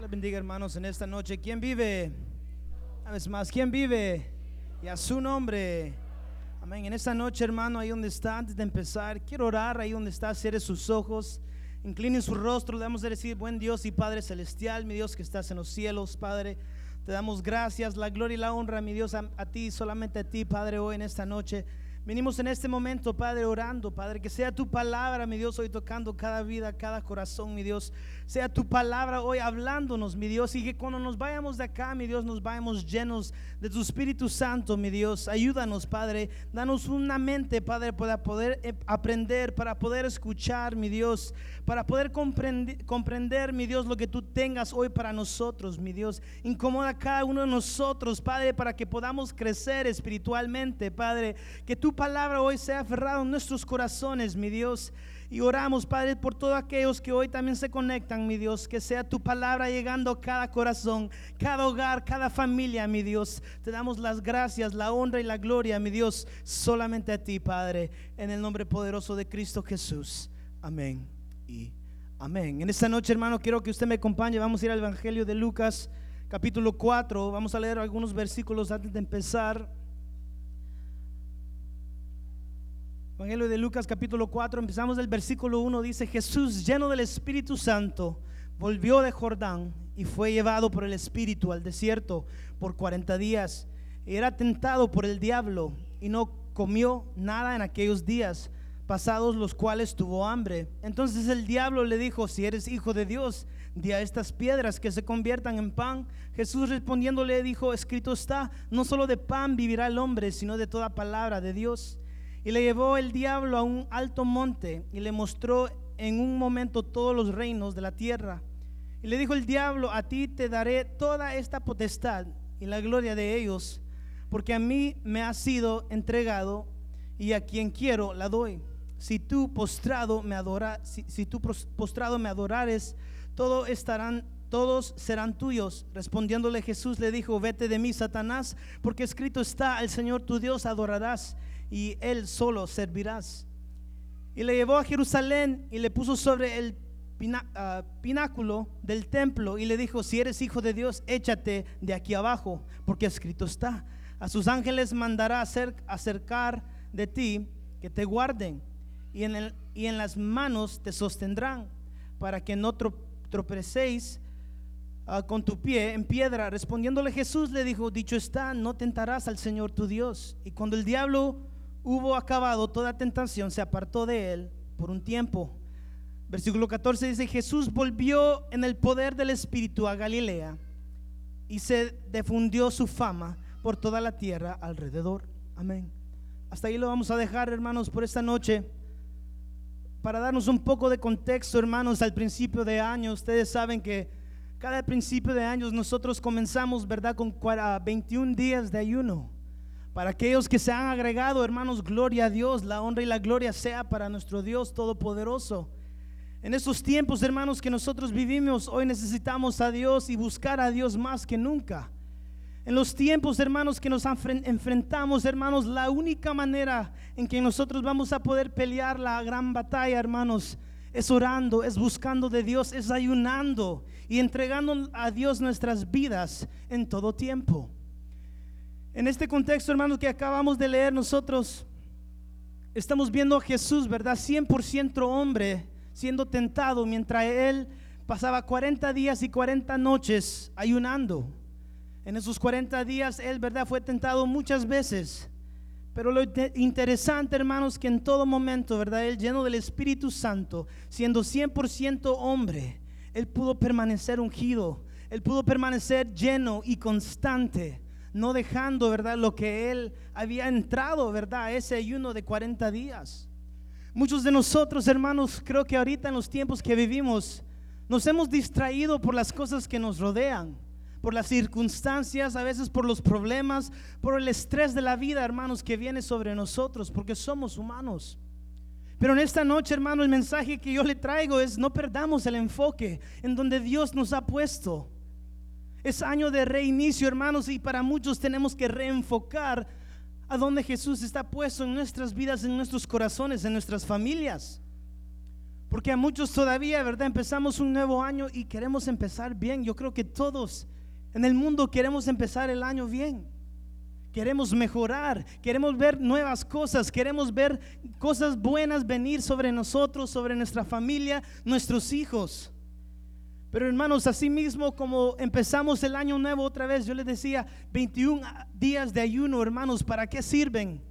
Les bendiga hermanos en esta noche. ¿Quién vive? Una vez más, ¿quién vive? Y a su nombre. Amén. En esta noche, hermano, ahí donde está, antes de empezar, quiero orar ahí donde está, cierre sus ojos, incline su rostro, le damos a decir, buen Dios y Padre Celestial, mi Dios que estás en los cielos, Padre. Te damos gracias, la gloria y la honra, mi Dios, a, a ti, solamente a ti, Padre, hoy en esta noche. Venimos en este momento, Padre, orando, Padre, que sea tu palabra, mi Dios, hoy tocando cada vida, cada corazón, mi Dios. Sea tu palabra hoy hablándonos, mi Dios, y que cuando nos vayamos de acá, mi Dios, nos vayamos llenos de tu Espíritu Santo, mi Dios. Ayúdanos, Padre. Danos una mente, Padre, para poder eh, aprender, para poder escuchar, mi Dios, para poder comprender, comprender, mi Dios, lo que tú tengas hoy para nosotros, mi Dios. Incomoda a cada uno de nosotros, Padre, para que podamos crecer espiritualmente, Padre. Que tu palabra hoy sea aferrada en nuestros corazones, mi Dios. Y oramos, Padre, por todos aquellos que hoy también se conectan, mi Dios. Que sea tu palabra llegando a cada corazón, cada hogar, cada familia, mi Dios. Te damos las gracias, la honra y la gloria, mi Dios, solamente a ti, Padre. En el nombre poderoso de Cristo Jesús. Amén y amén. En esta noche, hermano, quiero que usted me acompañe. Vamos a ir al Evangelio de Lucas, capítulo 4. Vamos a leer algunos versículos antes de empezar. Evangelio de Lucas capítulo 4, empezamos del versículo 1, dice, Jesús lleno del Espíritu Santo volvió de Jordán y fue llevado por el Espíritu al desierto por 40 días. Era tentado por el diablo y no comió nada en aquellos días, pasados los cuales tuvo hambre. Entonces el diablo le dijo, si eres hijo de Dios, di a estas piedras que se conviertan en pan. Jesús respondiéndole dijo, escrito está, no solo de pan vivirá el hombre, sino de toda palabra de Dios. Y le llevó el diablo a un alto monte y le mostró en un momento todos los reinos de la tierra. Y le dijo el diablo, a ti te daré toda esta potestad y la gloria de ellos, porque a mí me ha sido entregado y a quien quiero la doy. Si tú postrado me adora, si, tú postrado me adorares, todos estarán todos serán tuyos. Respondiéndole Jesús le dijo, vete de mí, Satanás, porque escrito está, al Señor tu Dios adorarás y él solo servirás. Y le llevó a Jerusalén y le puso sobre el ah, pináculo del templo y le dijo, si eres hijo de Dios, échate de aquí abajo, porque escrito está, a sus ángeles mandará acercar de ti que te guarden y en, las manos te sostendrán para que no tropecéis ah, con tu pie en piedra. Respondiéndole Jesús le dijo, dicho está, no tentarás al Señor tu Dios. Y cuando el diablo hubo acabado toda tentación, se apartó de él por un tiempo. Versículo 14 dice, Jesús volvió en el poder del Espíritu a Galilea y se difundió su fama por toda la tierra alrededor. Amén. Hasta ahí lo vamos a dejar, hermanos, por esta noche. Para darnos un poco de contexto, hermanos, al principio de año, ustedes saben que cada principio de años nosotros comenzamos, ¿verdad?, con 21 días de ayuno. Para aquellos que se han agregado, hermanos, gloria a Dios, la honra y la gloria sea para nuestro Dios Todopoderoso. En estos tiempos, hermanos, que nosotros vivimos, hoy necesitamos a Dios y buscar a Dios más que nunca. En los tiempos, hermanos, que nos enfrentamos, hermanos, la única manera en que nosotros vamos a poder pelear la gran batalla, hermanos, es orando, es buscando de Dios, es ayunando y entregando a Dios nuestras vidas en todo tiempo. En este contexto, hermanos, que acabamos de leer nosotros, estamos viendo a Jesús, ¿verdad? 100% hombre siendo tentado mientras él pasaba 40 días y 40 noches ayunando. En esos 40 días él, ¿verdad? Fue tentado muchas veces. Pero lo interesante, hermanos, que en todo momento, ¿verdad? Él lleno del Espíritu Santo, siendo 100% hombre, él pudo permanecer ungido, él pudo permanecer lleno y constante no dejando, ¿verdad? Lo que él había entrado, ¿verdad? Ese ayuno de 40 días. Muchos de nosotros, hermanos, creo que ahorita en los tiempos que vivimos, nos hemos distraído por las cosas que nos rodean, por las circunstancias, a veces por los problemas, por el estrés de la vida, hermanos, que viene sobre nosotros, porque somos humanos. Pero en esta noche, hermano, el mensaje que yo le traigo es no perdamos el enfoque en donde Dios nos ha puesto. Es año de reinicio, hermanos, y para muchos tenemos que reenfocar a donde Jesús está puesto en nuestras vidas, en nuestros corazones, en nuestras familias. Porque a muchos todavía, ¿verdad? Empezamos un nuevo año y queremos empezar bien. Yo creo que todos en el mundo queremos empezar el año bien. Queremos mejorar, queremos ver nuevas cosas, queremos ver cosas buenas venir sobre nosotros, sobre nuestra familia, nuestros hijos. Pero hermanos, así mismo como empezamos el año nuevo otra vez, yo les decía, 21 días de ayuno, hermanos, ¿para qué sirven?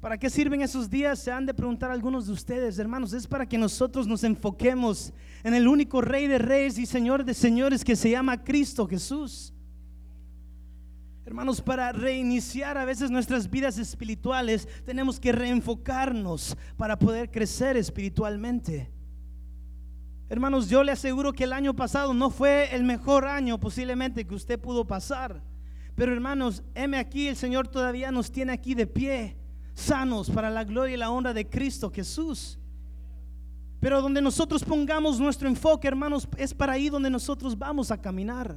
¿Para qué sirven esos días? Se han de preguntar algunos de ustedes, hermanos. Es para que nosotros nos enfoquemos en el único Rey de Reyes y Señor de Señores que se llama Cristo Jesús. Hermanos, para reiniciar a veces nuestras vidas espirituales, tenemos que reenfocarnos para poder crecer espiritualmente. Hermanos, yo le aseguro que el año pasado no fue el mejor año posiblemente que usted pudo pasar. Pero hermanos, heme aquí, el Señor todavía nos tiene aquí de pie, sanos para la gloria y la honra de Cristo Jesús. Pero donde nosotros pongamos nuestro enfoque, hermanos, es para ahí donde nosotros vamos a caminar.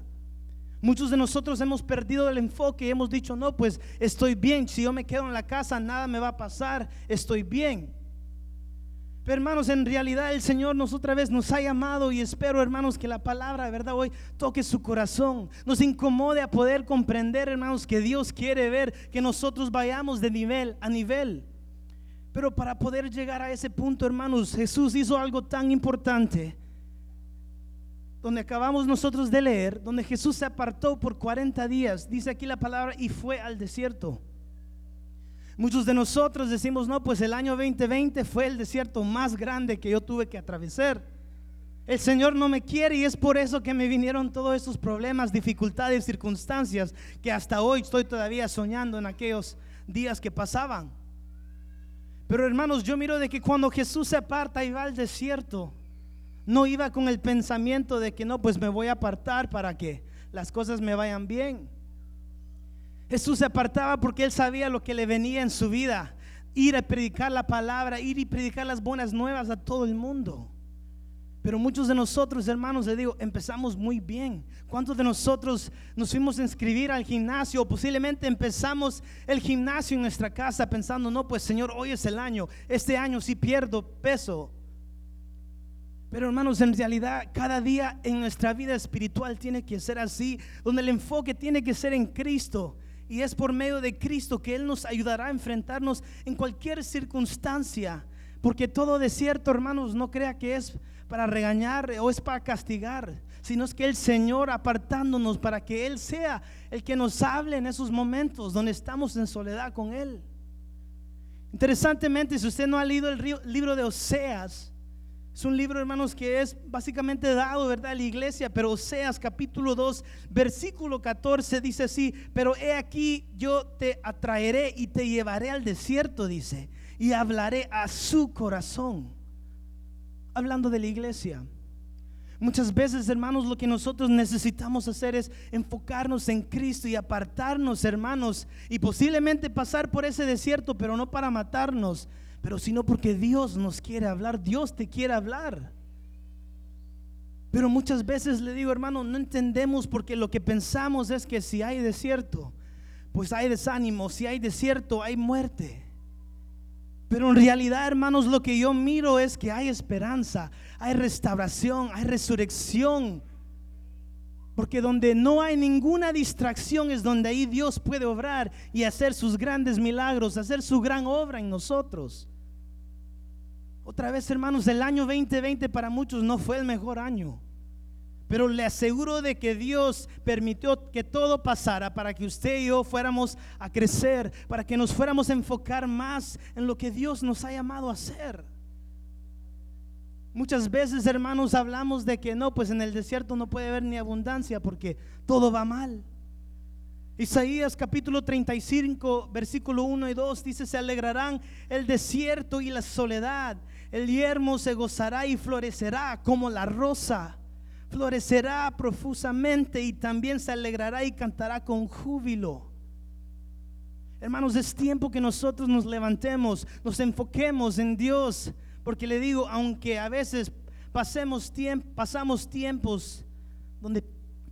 Muchos de nosotros hemos perdido el enfoque y hemos dicho, no, pues estoy bien, si yo me quedo en la casa nada me va a pasar, estoy bien. Pero hermanos, en realidad el Señor nos otra vez nos ha llamado y espero, hermanos, que la palabra de verdad hoy toque su corazón, nos incomode a poder comprender, hermanos, que Dios quiere ver que nosotros vayamos de nivel a nivel. Pero para poder llegar a ese punto, hermanos, Jesús hizo algo tan importante donde acabamos nosotros de leer, donde Jesús se apartó por 40 días, dice aquí la palabra, y fue al desierto. Muchos de nosotros decimos, no, pues el año 2020 fue el desierto más grande que yo tuve que atravesar. El Señor no me quiere y es por eso que me vinieron todos esos problemas, dificultades, circunstancias que hasta hoy estoy todavía soñando en aquellos días que pasaban. Pero hermanos, yo miro de que cuando Jesús se aparta y va al desierto, no iba con el pensamiento de que no, pues me voy a apartar para que las cosas me vayan bien. Jesús se apartaba porque él sabía lo que le venía en su vida. Ir a predicar la palabra, ir y predicar las buenas nuevas a todo el mundo. Pero muchos de nosotros, hermanos, le digo, empezamos muy bien. ¿Cuántos de nosotros nos fuimos a inscribir al gimnasio o posiblemente empezamos el gimnasio en nuestra casa pensando, no, pues Señor, hoy es el año, este año si pierdo peso, pero hermanos, en realidad cada día en nuestra vida espiritual tiene que ser así, donde el enfoque tiene que ser en Cristo. Y es por medio de Cristo que Él nos ayudará a enfrentarnos en cualquier circunstancia. Porque todo desierto, hermanos, no crea que es para regañar o es para castigar, sino es que el Señor apartándonos para que Él sea el que nos hable en esos momentos donde estamos en soledad con Él. Interesantemente, si usted no ha leído el libro de Oseas, es un libro, hermanos, que es básicamente dado, ¿verdad?, a la iglesia, pero Oseas capítulo 2, versículo 14 dice así, pero he aquí yo te atraeré y te llevaré al desierto, dice, y hablaré a su corazón. Hablando de la iglesia. Muchas veces, hermanos, lo que nosotros necesitamos hacer es enfocarnos en Cristo y apartarnos, hermanos, y posiblemente pasar por ese desierto, pero no para matarnos, pero sino porque Dios nos quiere hablar, Dios te quiere hablar. Pero muchas veces le digo, hermano, no entendemos porque lo que pensamos es que si hay desierto, pues hay desánimo, si hay desierto, hay muerte. Pero en realidad, hermanos, lo que yo miro es que hay esperanza, hay restauración, hay resurrección. Porque donde no hay ninguna distracción es donde ahí Dios puede obrar y hacer sus grandes milagros, hacer su gran obra en nosotros. Otra vez, hermanos, el año 2020 para muchos no fue el mejor año. Pero le aseguro de que Dios permitió que todo pasara para que usted y yo fuéramos a crecer, para que nos fuéramos a enfocar más en lo que Dios nos ha llamado a hacer. Muchas veces, hermanos, hablamos de que no, pues en el desierto no puede haber ni abundancia porque todo va mal. Isaías capítulo 35, versículo 1 y 2 dice, se alegrarán el desierto y la soledad el yermo se gozará y florecerá como la rosa. Florecerá profusamente y también se alegrará y cantará con júbilo. Hermanos, es tiempo que nosotros nos levantemos, nos enfoquemos en Dios, porque le digo, aunque a veces pasemos pasamos tiempos donde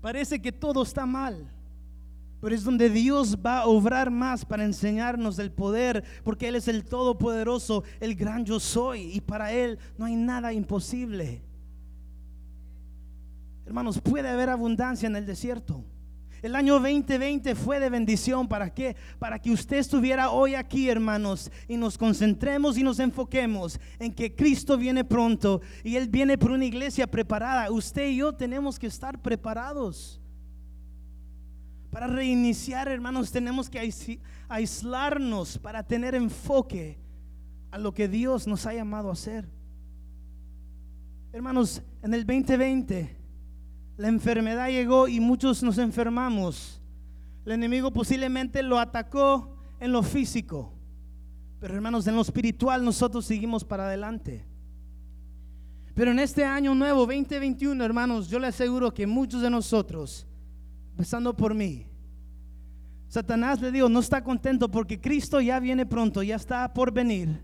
parece que todo está mal, Pero es donde Dios va a obrar más para enseñarnos del poder, porque Él es el Todopoderoso, el gran yo soy, y para Él no hay nada imposible. Hermanos, puede haber abundancia en el desierto. El año 2020 fue de bendición. ¿Para qué? Para que usted estuviera hoy aquí, hermanos, y nos concentremos y nos enfoquemos en que Cristo viene pronto y Él viene por una iglesia preparada. Usted y yo tenemos que estar preparados. Para reiniciar, hermanos, tenemos que aislarnos para tener enfoque a lo que Dios nos ha llamado a hacer. Hermanos, en el 2020 la enfermedad llegó y muchos nos enfermamos. El enemigo posiblemente lo atacó en lo físico. Pero hermanos, en lo espiritual nosotros seguimos para adelante. Pero en este año nuevo, 2021, hermanos, yo le aseguro que muchos de nosotros, empezando por mí, Satanás le digo, no está contento porque Cristo ya viene pronto, ya está por venir.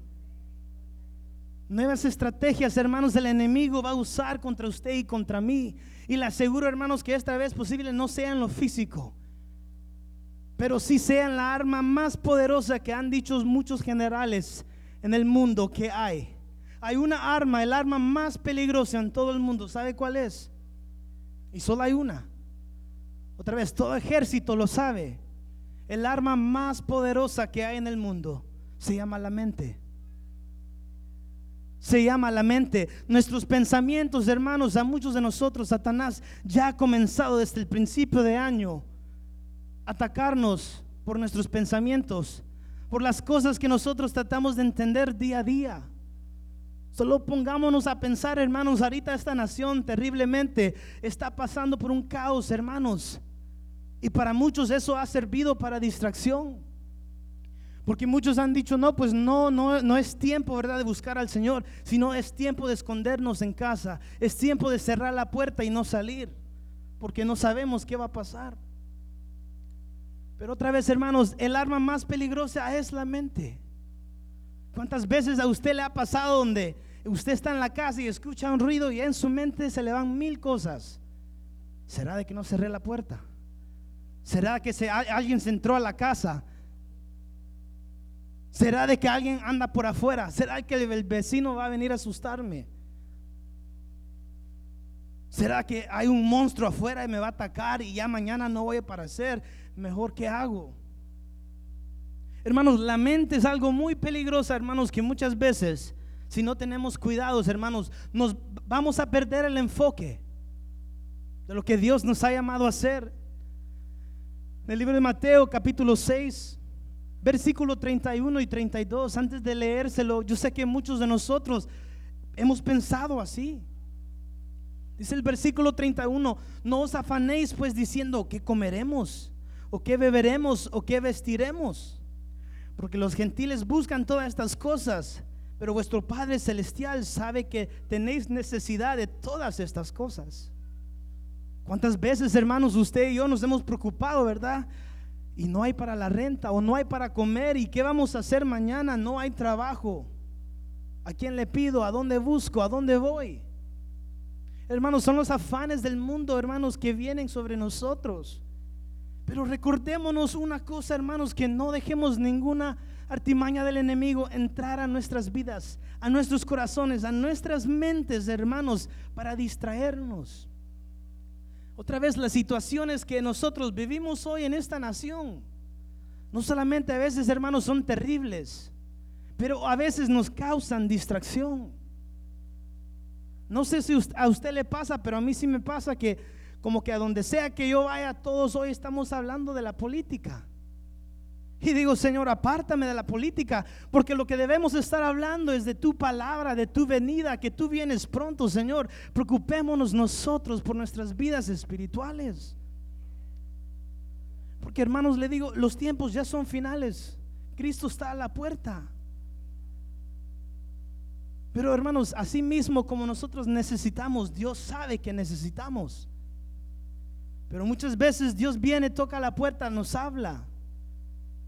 Nuevas estrategias, hermanos, el enemigo va a usar contra usted y contra mí. Y le aseguro, hermanos, que esta vez posible no sea en lo físico, pero sí sea en la arma más poderosa que han dicho muchos generales en el mundo que hay. Hay una arma, el arma más peligrosa en todo el mundo. ¿Sabe cuál es? Y solo hay una. Otra vez, todo ejército lo sabe. El arma más poderosa que hay en el mundo se llama la mente se llama la mente. Nuestros pensamientos, hermanos, a muchos de nosotros, Satanás ya ha comenzado desde el principio de año atacarnos por nuestros pensamientos, por las cosas que nosotros tratamos de entender día a día. Solo pongámonos a pensar, hermanos, ahorita esta nación terriblemente está pasando por un caos, hermanos. Y para muchos eso ha servido para distracción. Porque muchos han dicho, no, pues no, no, no es tiempo, ¿verdad?, de buscar al Señor, sino es tiempo de escondernos en casa, es tiempo de cerrar la puerta y no salir, porque no sabemos qué va a pasar. Pero otra vez, hermanos, el arma más peligrosa es la mente. ¿Cuántas veces a usted le ha pasado donde usted está en la casa y escucha un ruido y en su mente se le van mil cosas? ¿Será de que no cerré la puerta? ¿Será que se, alguien se entró a la casa? ¿Será de que alguien anda por afuera? ¿Será que el vecino va a venir a asustarme? ¿Será que hay un monstruo afuera y me va a atacar y ya mañana no voy a aparecer? Mejor que hago. Hermanos, la mente es algo muy peligroso, hermanos, que muchas veces, si no tenemos cuidados, hermanos, nos vamos a perder el enfoque de lo que Dios nos ha llamado a hacer. En el libro de Mateo, capítulo 6, versículo 31 y 32, antes de leérselo, yo sé que muchos de nosotros hemos pensado así. Dice el versículo 31, no os afanéis pues diciendo que comeremos, o que beberemos, o que vestiremos, porque los gentiles buscan todas estas cosas, pero vuestro Padre Celestial sabe que tenéis necesidad de todas estas cosas. ¿Cuántas veces, hermanos, usted y yo nos hemos preocupado, verdad? y no hay para la renta o no hay para comer y qué vamos a hacer mañana, no hay trabajo. ¿A quién le pido? ¿A dónde busco? ¿A dónde voy? Hermanos, son los afanes del mundo, hermanos, que vienen sobre nosotros. Pero recordémonos una cosa, hermanos, que no dejemos ninguna artimaña del enemigo entrar a nuestras vidas, a nuestros corazones, a nuestras mentes, hermanos, para distraernos. Otra vez las situaciones que nosotros vivimos hoy en esta nación, no solamente a veces, hermanos, son terribles, pero a veces nos causan distracción. No sé si a usted le pasa, pero a mí sí me pasa que como que a donde sea que yo vaya, todos hoy estamos hablando de la política. Y digo, Señor, apártame de la política, porque lo que debemos estar hablando es de tu palabra, de tu venida, que tú vienes pronto, Señor. Preocupémonos nosotros por nuestras vidas espirituales. Porque hermanos, le digo, los tiempos ya son finales. Cristo está a la puerta. Pero hermanos, así mismo como nosotros necesitamos, Dios sabe que necesitamos. Pero muchas veces Dios viene, toca la puerta, nos habla.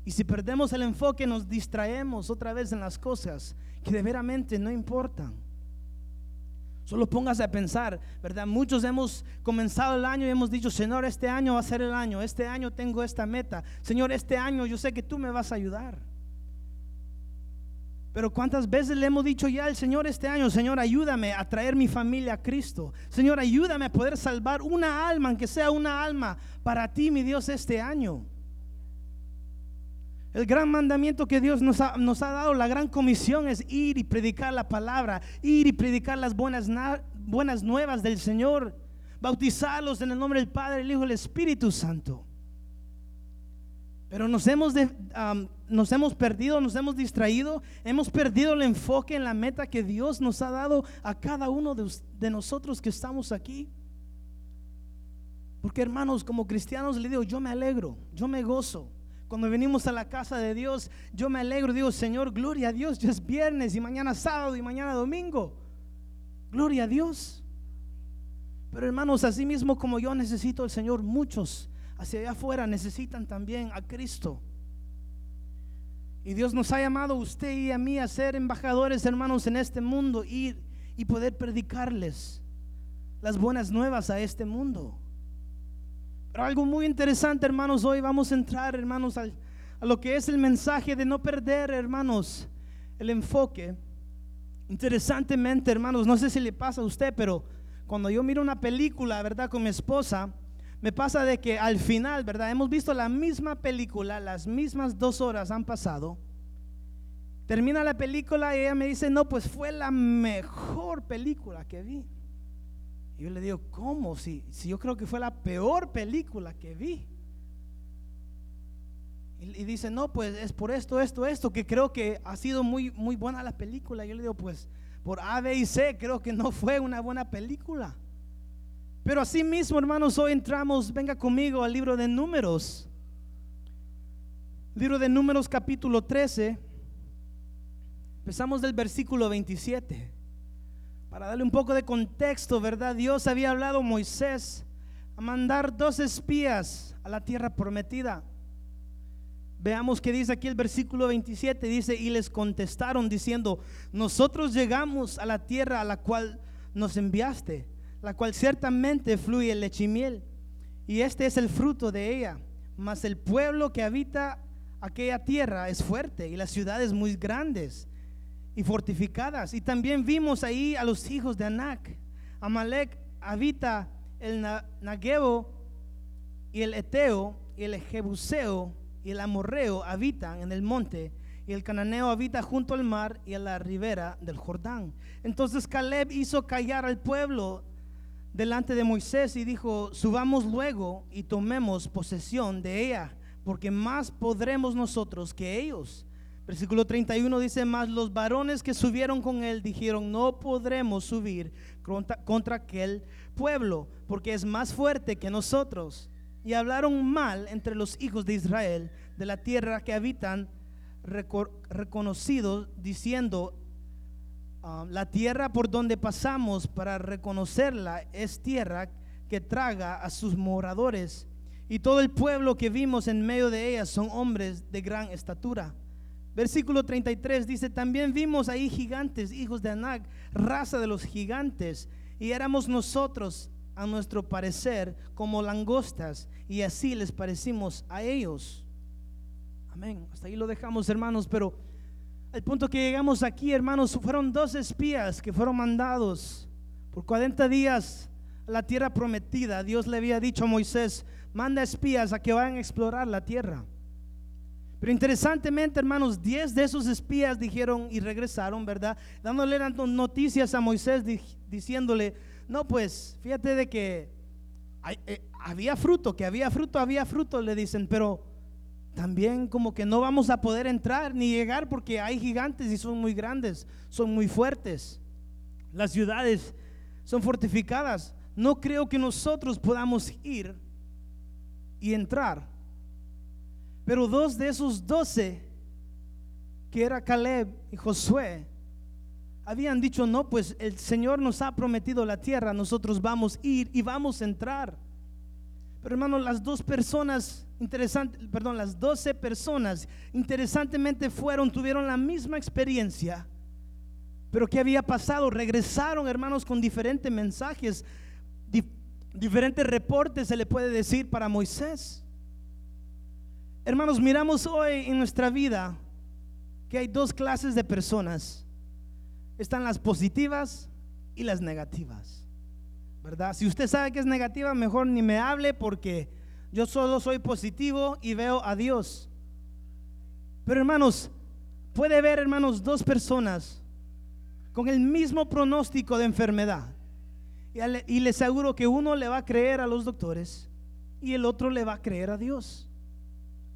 Y si perdemos el enfoque, nos distraemos otra vez en las cosas que de veramente no importan. Solo póngase a pensar, ¿verdad? Muchos hemos comenzado el año y hemos dicho, Señor, este año va a ser el año, este año tengo esta meta. Señor, este año yo sé que tú me vas a ayudar. Pero cuántas veces le hemos dicho ya al Señor este año, Señor, ayúdame a traer mi familia a Cristo. Señor, ayúdame a poder salvar una alma, aunque sea una alma, para ti, mi Dios, este año. El gran mandamiento que Dios nos ha, nos ha, dado, la gran comisión es ir y predicar la palabra, ir y predicar las buenas, buenas nuevas del Señor, bautizarlos en el nombre del Padre, el Hijo y el Espíritu Santo. Pero nos hemos, nos hemos perdido, nos hemos distraído, hemos perdido el enfoque en la meta que Dios nos ha dado a cada uno de, de nosotros que estamos aquí. Porque hermanos, como cristianos le digo, yo me alegro, yo me gozo cuando venimos a la casa de Dios, yo me alegro, digo, Señor, gloria a Dios, ya es viernes y mañana sábado y mañana domingo. Gloria a Dios. Pero hermanos, así mismo como yo necesito al Señor, muchos hacia allá afuera necesitan también a Cristo. Y Dios nos ha llamado a usted y a mí a ser embajadores, hermanos, en este mundo, ir y poder predicarles las buenas nuevas a este mundo. Pero algo muy interesante, hermanos, hoy vamos a entrar, hermanos, a, a lo que es el mensaje de no perder, hermanos, el enfoque. Interesantemente, hermanos, no sé si le pasa a usted, pero cuando yo miro una película, ¿verdad? Con mi esposa, me pasa de que al final, ¿verdad? Hemos visto la misma película, las mismas dos horas han pasado. Termina la película y ella me dice, no, pues fue la mejor película que vi. Y yo le digo, ¿cómo? Si, si yo creo que fue la peor película que vi. Y, dice, no, pues es por esto, esto, esto, que creo que ha sido muy, muy buena la película. Yo le digo, pues por A, B y C creo que no fue una buena película. Pero así mismo, hermanos, hoy entramos, venga conmigo al libro de números. Libro de números capítulo 13. Empezamos del versículo 27. Para darle un poco de contexto, ¿verdad? Dios había hablado a Moisés a mandar dos espías a la tierra prometida. Veamos que dice aquí el versículo 27, dice, y les contestaron diciendo, nosotros llegamos a la tierra a la cual nos enviaste, la cual ciertamente fluye leche y miel, y este es el fruto de ella, mas el pueblo que habita aquella tierra es fuerte y las ciudades muy grandes y fortificadas. Y también vimos ahí a los hijos de Anac. Amalek habita el Naguebo y el Eteo y el Jebuseo y el Amorreo habitan en el monte y el cananeo habita junto al mar y a la ribera del Jordán. Entonces Caleb hizo callar al pueblo delante de Moisés y dijo, subamos luego y tomemos posesión de ella, porque más podremos nosotros que ellos. Versículo 31 dice más, los varones que subieron con él dijeron, no podremos subir contra, aquel pueblo, porque es más fuerte que nosotros. Y hablaron mal entre los hijos de Israel de la tierra que habitan, reconocidos, diciendo, ah, la tierra por donde pasamos para reconocerla es tierra que traga a sus moradores. Y todo el pueblo que vimos en medio de ella son hombres de gran estatura. Versículo 33 dice, también vimos ahí gigantes, hijos de Anak, raza de los gigantes, y éramos nosotros, a nuestro parecer, como langostas, y así les parecimos a ellos. Amén. Hasta ahí lo dejamos, hermanos, pero el punto que llegamos aquí, hermanos, fueron dos espías que fueron mandados por 40 días a la tierra prometida. Dios le había dicho a Moisés, manda espías a que vayan a explorar la tierra. Pero interesantemente, hermanos, diez de esos espías dijeron y regresaron, ¿verdad? Dándole noticias a Moisés diciéndole, no, pues fíjate de que eh, había fruto, que había fruto, había fruto, le dicen, pero también como que no vamos a poder entrar ni llegar porque hay gigantes y son muy grandes, son muy fuertes. Las ciudades son fortificadas. No creo que nosotros podamos ir y entrar. Pero dos de esos doce, que era Caleb y Josué, habían dicho, no, pues el Señor nos ha prometido la tierra, nosotros vamos a ir y vamos a entrar. Pero hermano, las dos personas, interesantes, perdón, las doce personas, interesantemente fueron, tuvieron la misma experiencia Pero ¿qué había pasado? Regresaron, hermanos, con diferentes mensajes, diferentes reportes, se le puede decir, para Moisés. Hermanos, miramos hoy en nuestra vida que hay dos clases de personas. Están las positivas y las negativas. ¿Verdad? Si usted sabe que es negativa, mejor ni me hable porque yo solo soy positivo y veo a Dios. Pero hermanos, puede ver, hermanos, dos personas con el mismo pronóstico de enfermedad. Y, les aseguro que uno le va a creer a los doctores y el otro le va a creer a Dios.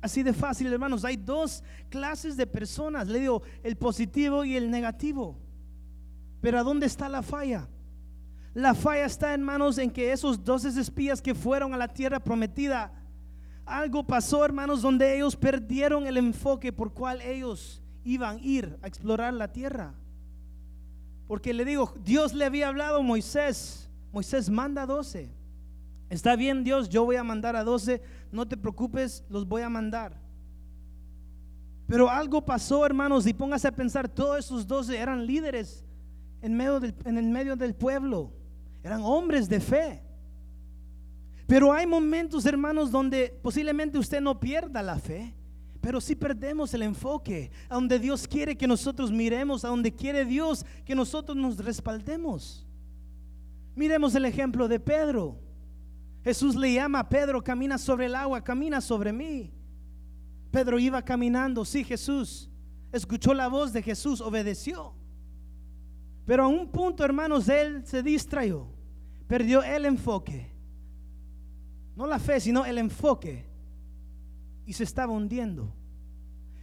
Así de fácil, hermanos. Hay dos clases de personas. Le digo, el positivo y el negativo. Pero ¿a dónde está la falla? La falla está, hermanos, en que esos doce espías que fueron a la tierra prometida, algo pasó, hermanos, donde ellos perdieron el enfoque por cual ellos iban a ir a explorar la tierra. Porque le digo, Dios le había hablado a Moisés. Moisés manda 12. Está bien Dios, yo voy a mandar a 12. No te preocupes, los voy a mandar. Pero algo pasó, hermanos, y póngase a pensar, todos esos 12 eran líderes en, medio del, en el medio del pueblo. Eran hombres de fe. Pero hay momentos, hermanos, donde posiblemente usted no pierda la fe. Pero si perdemos el enfoque a donde Dios quiere que nosotros miremos, a donde quiere Dios que nosotros nos respaldemos. Miremos el ejemplo de Pedro. Jesús le llama a Pedro, camina sobre el agua, camina sobre mí. Pedro iba caminando, sí, Jesús. Escuchó la voz de Jesús, obedeció. Pero a un punto, hermanos, él se distrayó, perdió el enfoque. No la fe, sino el enfoque y se estaba hundiendo.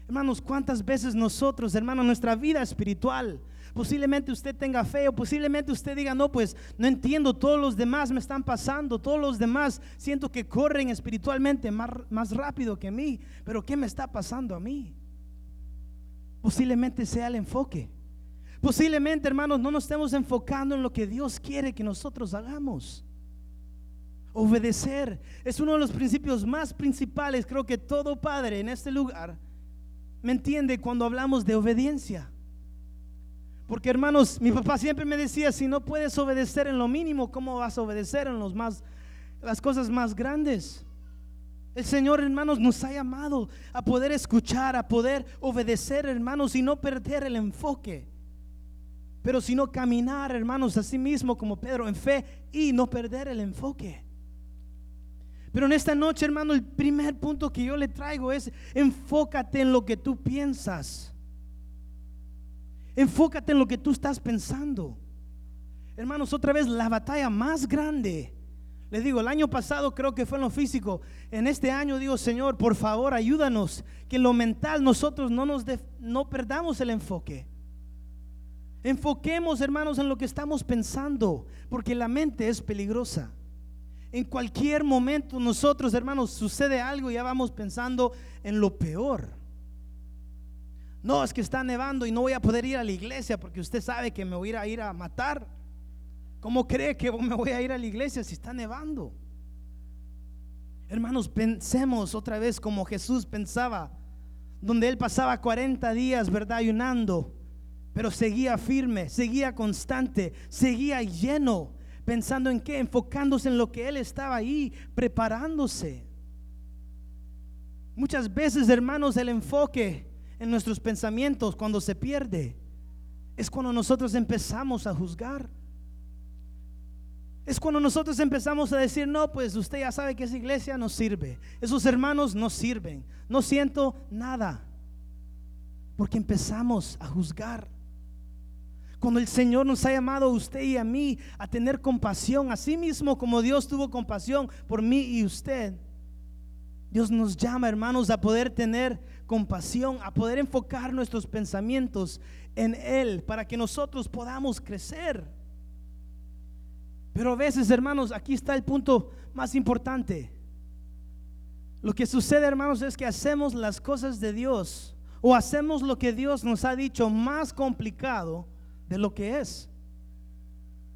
Hermanos, ¿cuántas veces nosotros, hermanos, nuestra vida espiritual, posiblemente usted tenga fe o posiblemente usted diga, no, pues no entiendo, todos los demás me están pasando, todos los demás siento que corren espiritualmente más, más rápido que mí, pero ¿qué me está pasando a mí? Posiblemente sea el enfoque. Posiblemente, hermanos, no nos estemos enfocando en lo que Dios quiere que nosotros hagamos. Obedecer es uno de los principios más principales. Creo que todo padre en este lugar me entiende cuando hablamos de obediencia. Porque hermanos, mi papá siempre me decía, si no puedes obedecer en lo mínimo, ¿cómo vas a obedecer en los más las cosas más grandes? El Señor, hermanos, nos ha llamado a poder escuchar, a poder obedecer, hermanos, y no perder el enfoque. Pero sino caminar, hermanos, así mismo como Pedro en fe y no perder el enfoque. Pero en esta noche, hermano, el primer punto que yo le traigo es enfócate en lo que tú piensas. Enfócate en lo que tú estás pensando. Hermanos, otra vez la batalla más grande. Les digo, el año pasado creo que fue en lo físico. En este año digo, Señor, por favor, ayúdanos que en lo mental nosotros no nos no perdamos el enfoque. Enfoquemos, hermanos, en lo que estamos pensando, porque la mente es peligrosa. En cualquier momento nosotros, hermanos, sucede algo y ya vamos pensando en lo peor. No, es que está nevando y no voy a poder ir a la iglesia porque usted sabe que me voy a ir a matar. ¿Cómo cree que me voy a ir a la iglesia si está nevando? Hermanos, pensemos otra vez como Jesús pensaba, donde él pasaba 40 días, ¿verdad? Ayunando, pero seguía firme, seguía constante, seguía lleno pensando en qué, enfocándose en lo que Él estaba ahí, preparándose. Muchas veces, hermanos, el enfoque en nuestros pensamientos cuando se pierde es cuando nosotros empezamos a juzgar. Es cuando nosotros empezamos a decir, no, pues usted ya sabe que esa iglesia no sirve. Esos hermanos no sirven. No siento nada. Porque empezamos a juzgar. Cuando el Señor nos ha llamado a usted y a mí a tener compasión, así mismo como Dios tuvo compasión por mí y usted. Dios nos llama, hermanos, a poder tener compasión, a poder enfocar nuestros pensamientos en Él para que nosotros podamos crecer. Pero a veces, hermanos, aquí está el punto más importante. Lo que sucede, hermanos, es que hacemos las cosas de Dios o hacemos lo que Dios nos ha dicho más complicado de lo que es.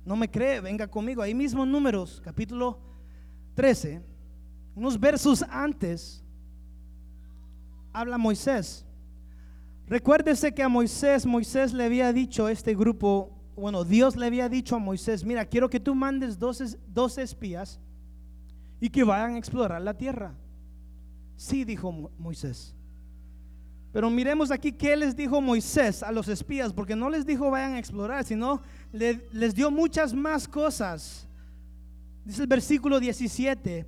No me cree, venga conmigo. Ahí mismo en Números, capítulo 13, unos versos antes, habla Moisés. Recuérdese que a Moisés, Moisés le había dicho a este grupo, bueno, Dios le había dicho a Moisés, mira, quiero que tú mandes dos, dos espías y que vayan a explorar la tierra. Sí, dijo Moisés. Pero miremos aquí qué les dijo Moisés a los espías, porque no les dijo vayan a explorar, sino les dio muchas más cosas. Dice el versículo 17,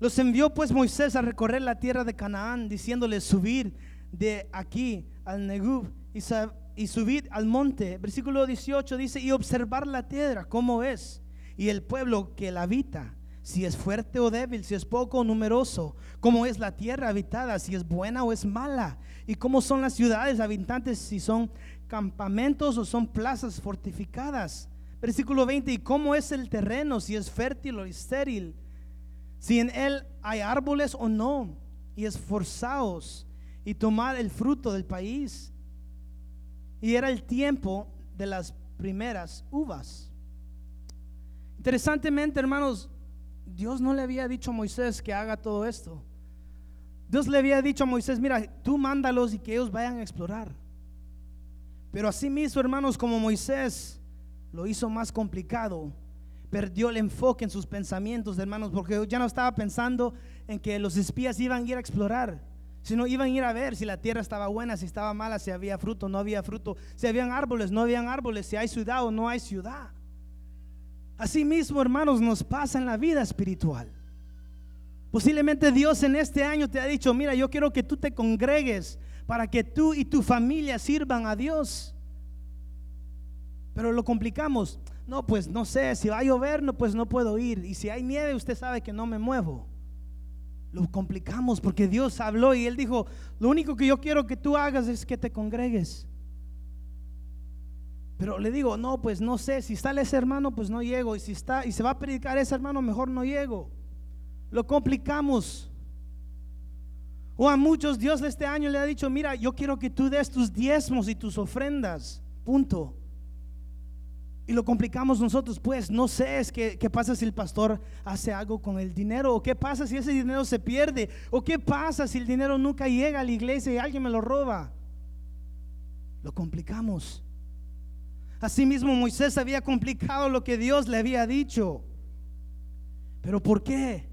los envió pues Moisés a recorrer la tierra de Canaán, diciéndoles subir de aquí al Negub y, y subir al monte. Versículo 18 dice, y observar la tierra, cómo es, y el pueblo que la habita si es fuerte o débil, si es poco o numeroso, cómo es la tierra habitada, si es buena o es mala, y cómo son las ciudades habitantes, si son campamentos o son plazas fortificadas. Versículo 20, y cómo es el terreno, si es fértil o estéril, si en él hay árboles o no, y esforzaos y tomar el fruto del país. Y era el tiempo de las primeras uvas. Interesantemente, hermanos, Dios no le había dicho a Moisés que haga todo esto. Dios le había dicho a Moisés, mira, tú mándalos y que ellos vayan a explorar. Pero así mismo, hermanos, como Moisés lo hizo más complicado, perdió el enfoque en sus pensamientos, hermanos, porque ya no estaba pensando en que los espías iban a ir a explorar, sino iban a ir a ver si la tierra estaba buena, si estaba mala, si había fruto, no había fruto, si habían árboles, no habían árboles, si hay ciudad o no hay ciudad. Así mismo, hermanos, nos pasa en la vida espiritual. Posiblemente Dios en este año te ha dicho, mira, yo quiero que tú te congregues para que tú y tu familia sirvan a Dios. Pero lo complicamos. No, pues no sé, si va a llover, no, pues no puedo ir. Y si hay nieve, usted sabe que no me muevo. Lo complicamos porque Dios habló y Él dijo, lo único que yo quiero que tú hagas es que te congregues. Pero le digo, no, pues no sé, si sale ese hermano, pues no llego. Y si está y se va a predicar ese hermano, mejor no llego. Lo complicamos. O a muchos Dios este año le ha dicho, mira, yo quiero que tú des tus diezmos y tus ofrendas. Punto. Y lo complicamos nosotros, pues no sé, es que qué pasa si el pastor hace algo con el dinero, o qué pasa si ese dinero se pierde, o qué pasa si el dinero nunca llega a la iglesia y alguien me lo roba. Lo complicamos. Asimismo, Moisés había complicado lo que Dios le había dicho. ¿Pero por qué?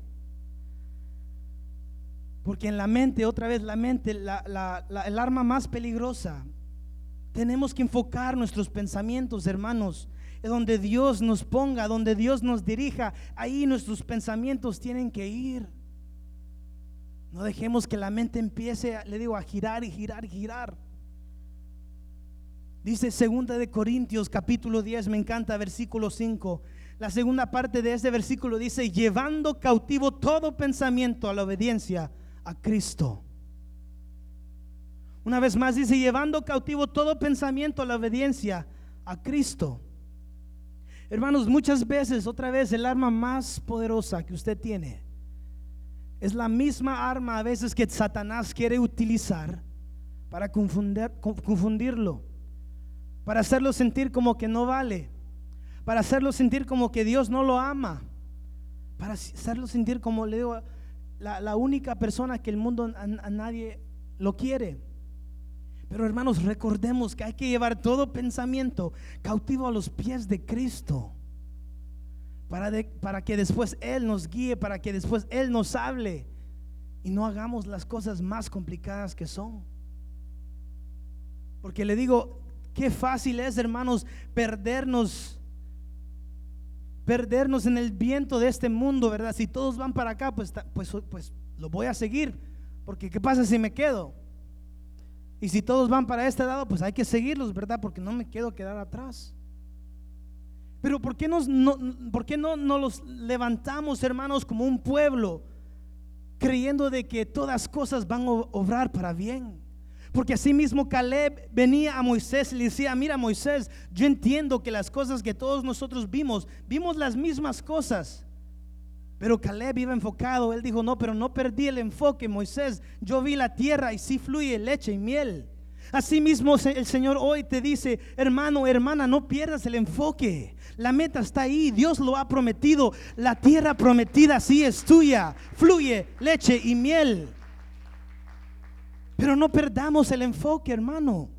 Porque en la mente, otra vez la mente, el arma más peligrosa, tenemos que enfocar nuestros pensamientos, hermanos, donde Dios nos ponga, donde Dios nos dirija, ahí nuestros pensamientos tienen que ir. No dejemos que la mente empiece, le digo, a girar y girar y girar. Dice segunda de Corintios capítulo 10, me encanta versículo 5. La segunda parte de ese versículo dice, llevando cautivo todo pensamiento a la obediencia a Cristo. Una vez más dice, llevando cautivo todo pensamiento a la obediencia a Cristo. Hermanos, muchas veces, otra vez, el arma más poderosa que usted tiene es la misma arma a veces que Satanás quiere utilizar para confundir, confundirlo para hacerlo sentir como que no vale, para hacerlo sentir como que Dios no lo ama, para hacerlo sentir como le digo, la, única persona que el mundo a, nadie lo quiere. Pero hermanos, recordemos que hay que llevar todo pensamiento cautivo a los pies de Cristo. Para, para, que después Él nos guíe, para que después Él nos hable y no hagamos las cosas más complicadas que son. Porque le digo, Qué fácil es, hermanos, perdernos perdernos en el viento de este mundo, ¿verdad? Si todos van para acá, pues, pues, pues lo voy a seguir, porque ¿qué pasa si me quedo? Y si todos van para este lado, pues hay que seguirlos, ¿verdad? Porque no me quedo quedar atrás. Pero ¿por qué, no, ¿por qué no nos los levantamos, hermanos, como un pueblo, creyendo de que todas cosas van a obrar para bien? Porque así mismo Caleb venía a Moisés y le decía, mira Moisés, yo entiendo que las cosas que todos nosotros vimos, vimos las mismas cosas. Pero Caleb iba enfocado, él dijo, no, pero no perdí el enfoque, Moisés, yo vi la tierra y sí fluye leche y miel. Así mismo el Señor hoy te dice, hermano, hermana, no pierdas el enfoque. La meta está ahí, Dios lo ha prometido. La tierra prometida sí es tuya. Fluye leche y miel. Pero no perdamos el enfoque, hermano.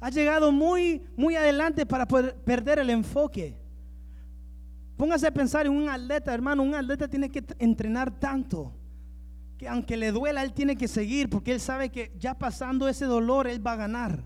Ha llegado muy, muy adelante para poder perder el enfoque. Póngase a pensar en un atleta, hermano. Un atleta tiene que entrenar tanto que aunque le duela, él tiene que seguir porque él sabe que ya pasando ese dolor, él va a ganar.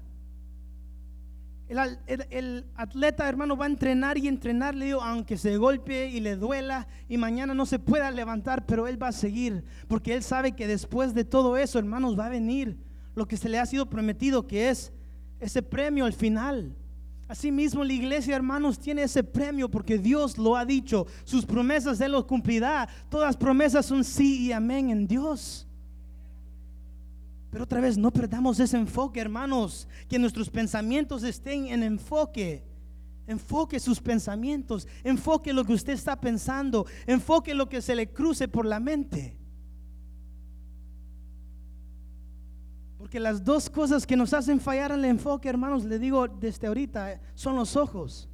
El, atleta, hermano, va a entrenar y entrenar, le digo, aunque se golpee y le duela y mañana no se pueda levantar, pero él va a seguir, porque él sabe que después de todo eso, hermanos, va a venir lo que se le ha sido prometido, que es ese premio al final. Asimismo, la iglesia, hermanos, tiene ese premio porque Dios lo ha dicho. Sus promesas Él los cumplirá. Todas promesas son sí y amén en Dios. Pero otra vez, no perdamos ese enfoque, hermanos. Que nuestros pensamientos estén en enfoque. Enfoque sus pensamientos. Enfoque lo que usted está pensando. Enfoque lo que se le cruce por la mente. Porque las dos cosas que nos hacen fallar el enfoque, hermanos, le digo desde ahorita, son los ojos.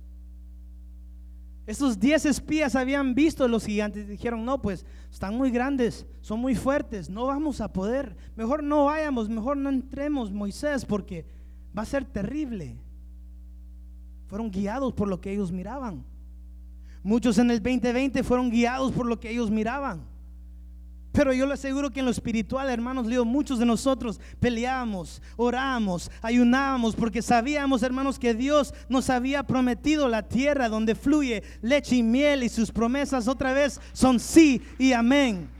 Esos diez espías habían visto los gigantes y dijeron, no, pues están muy grandes, son muy fuertes, no vamos a poder. Mejor no vayamos, mejor no entremos, Moisés, porque va a ser terrible. Fueron guiados por lo que ellos miraban. Muchos en el 2020 fueron guiados por lo que ellos miraban. Pero yo le aseguro que en lo espiritual, hermanos, digo, muchos de nosotros peleábamos, orábamos, ayunábamos, porque sabíamos, hermanos, que Dios nos había prometido la tierra donde fluye leche y miel y sus promesas otra vez son sí y amén.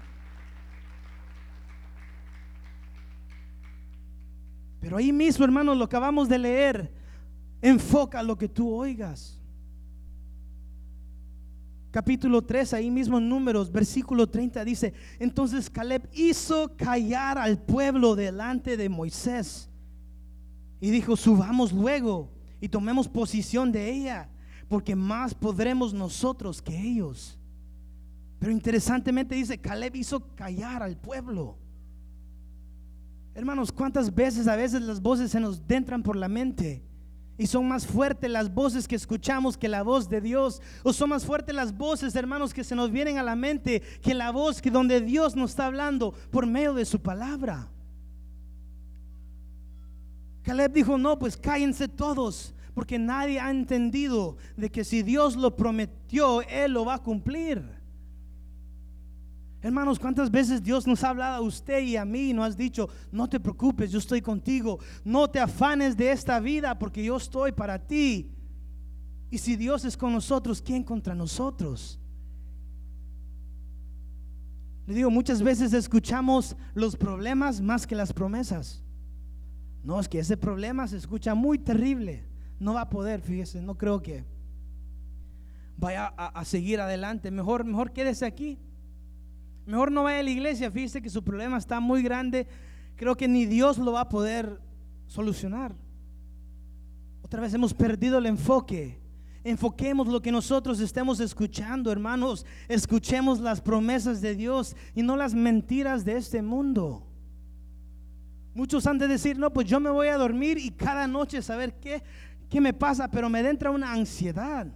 Pero ahí mismo, hermanos, lo acabamos de leer, enfoca lo que tú oigas capítulo 3, ahí mismo en números, versículo 30 dice, entonces Caleb hizo callar al pueblo delante de Moisés y dijo, subamos luego y tomemos posición de ella, porque más podremos nosotros que ellos. Pero interesantemente dice, Caleb hizo callar al pueblo. Hermanos, ¿cuántas veces a veces las voces se nos dentran por la mente? Y son más fuertes las voces que escuchamos que la voz de Dios. O son más fuertes las voces, hermanos, que se nos vienen a la mente que la voz que donde Dios nos está hablando por medio de su palabra. Caleb dijo, no, pues cállense todos, porque nadie ha entendido de que si Dios lo prometió, Él lo va a cumplir. Hermanos, ¿cuántas veces Dios nos ha hablado a usted y a mí y nos has dicho, no te preocupes, yo estoy contigo, no te afanes de esta vida porque yo estoy para ti? Y si Dios es con nosotros, ¿quién contra nosotros? Le digo, muchas veces escuchamos los problemas más que las promesas. No, es que ese problema se escucha muy terrible. No va a poder, fíjese, no creo que vaya a, a seguir adelante. Mejor, mejor quédese aquí. Mejor no vaya a la iglesia, fíjese que su problema está muy grande. Creo que ni Dios lo va a poder solucionar. Otra vez hemos perdido el enfoque. Enfoquemos lo que nosotros estemos escuchando, hermanos. Escuchemos las promesas de Dios y no las mentiras de este mundo. Muchos han de decir, no, pues yo me voy a dormir y cada noche saber qué, qué me pasa, pero me entra una ansiedad.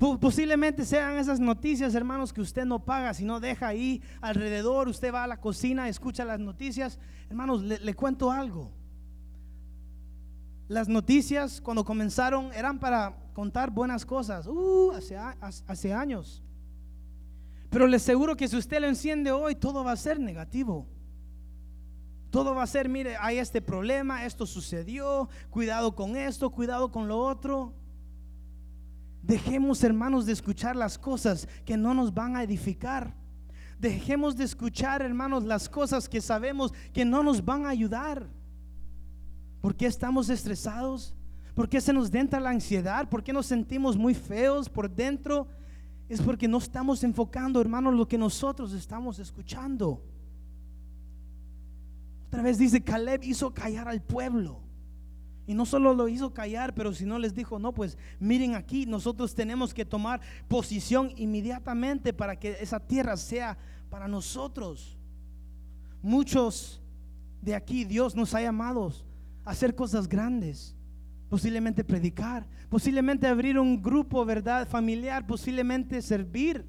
Posiblemente sean esas noticias, hermanos, que usted no paga, sino deja ahí alrededor. Usted va a la cocina, escucha las noticias. Hermanos, le, cuento algo. Las noticias cuando comenzaron eran para contar buenas cosas, uh, hace, hace años. Pero le aseguro que si usted lo enciende hoy, todo va a ser negativo. Todo va a ser, mire, hay este problema, esto sucedió, cuidado con esto, cuidado con lo otro. Dejemos, hermanos, de escuchar las cosas que no nos van a edificar. Dejemos de escuchar, hermanos, las cosas que sabemos que no nos van a ayudar. ¿Por qué estamos estresados? ¿Por qué se nos entra la ansiedad? ¿Por qué nos sentimos muy feos por dentro? Es porque no estamos enfocando, hermanos, lo que nosotros estamos escuchando. Otra vez dice, Caleb hizo callar al pueblo. Y no solo lo hizo callar, pero si no les dijo, no, pues miren aquí, nosotros tenemos que tomar posición inmediatamente para que esa tierra sea para nosotros. Muchos de aquí Dios nos ha llamado a hacer cosas grandes, posiblemente predicar, posiblemente abrir un grupo, ¿verdad? Familiar, posiblemente servir.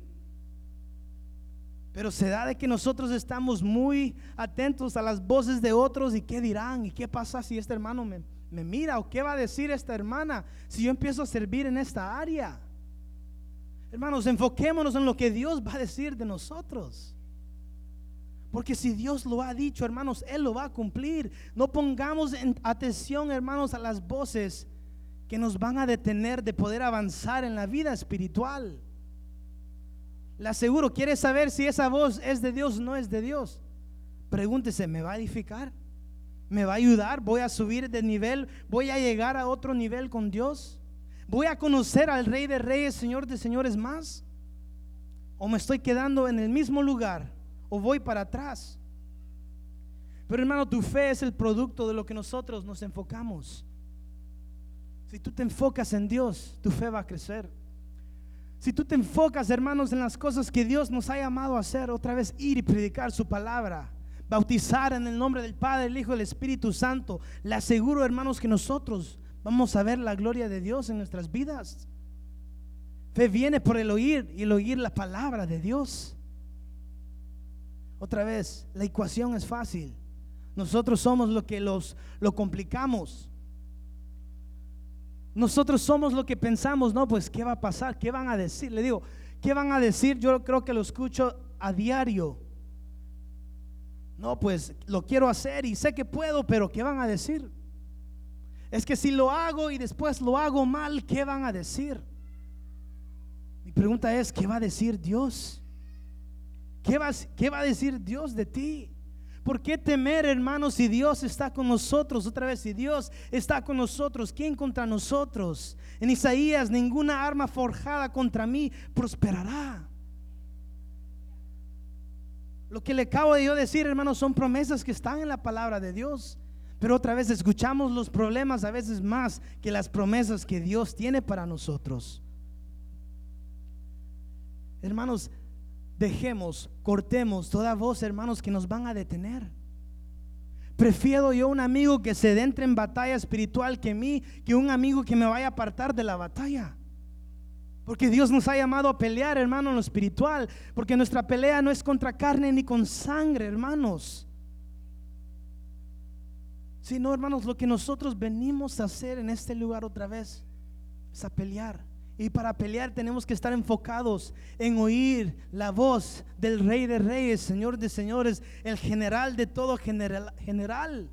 Pero se da de que nosotros estamos muy atentos a las voces de otros y qué dirán y qué pasa si este hermano me, me mira o qué va a decir esta hermana si yo empiezo a servir en esta área. Hermanos, enfoquémonos en lo que Dios va a decir de nosotros. Porque si Dios lo ha dicho, hermanos, Él lo va a cumplir. No pongamos en atención, hermanos, a las voces que nos van a detener de poder avanzar en la vida espiritual. Le aseguro, ¿quiere saber si esa voz es de Dios o no es de Dios? Pregúntese, ¿me va a edificar? ¿Me va a ayudar? ¿Voy a subir de nivel? ¿Voy a llegar a otro nivel con Dios? ¿Voy a conocer al Rey de Reyes, Señor de Señores más? ¿O me estoy quedando en el mismo lugar? ¿O voy para atrás? Pero hermano, tu fe es el producto de lo que nosotros nos enfocamos. Si tú te enfocas en Dios, tu fe va a crecer. Si tú te enfocas, hermanos, en las cosas que Dios nos ha llamado a hacer, otra vez ir y predicar su palabra, bautizar en el nombre del Padre, el Hijo y el Espíritu Santo, le aseguro, hermanos, que nosotros vamos a ver la gloria de Dios en nuestras vidas. Fe viene por el oír y el oír la palabra de Dios. Otra vez, la ecuación es fácil. Nosotros somos lo que los lo complicamos. Nosotros somos lo que pensamos, no, pues ¿qué va a pasar? ¿Qué van a decir? Le digo, ¿qué van a decir? Yo creo que lo escucho a diario. No, pues lo quiero hacer y sé que puedo, pero ¿qué van a decir? Es que si lo hago y después lo hago mal, ¿qué van a decir? Mi pregunta es, ¿qué va a decir Dios? ¿Qué va, qué va a decir Dios de ti? ¿Por qué temer, hermanos, si Dios está con nosotros? Otra vez, si Dios está con nosotros, ¿quién contra nosotros? En Isaías, ninguna arma forjada contra mí prosperará. Lo que le acabo de yo decir, hermanos, son promesas que están en la palabra de Dios. Pero otra vez escuchamos los problemas a veces más que las promesas que Dios tiene para nosotros. Hermanos, dejemos, cortemos toda voz, hermanos, que nos van a detener. Prefiero yo un amigo que se entre en batalla espiritual que mí, que un amigo que me vaya a apartar de la batalla. Porque Dios nos ha llamado a pelear, hermano, en lo espiritual. Porque nuestra pelea no es contra carne ni con sangre, hermanos. Si no, hermanos, lo que nosotros venimos a hacer en este lugar otra vez es a pelear. Y para pelear tenemos que estar enfocados en oír la voz del Rey de Reyes, Señor de Señores, el general de todo general. general.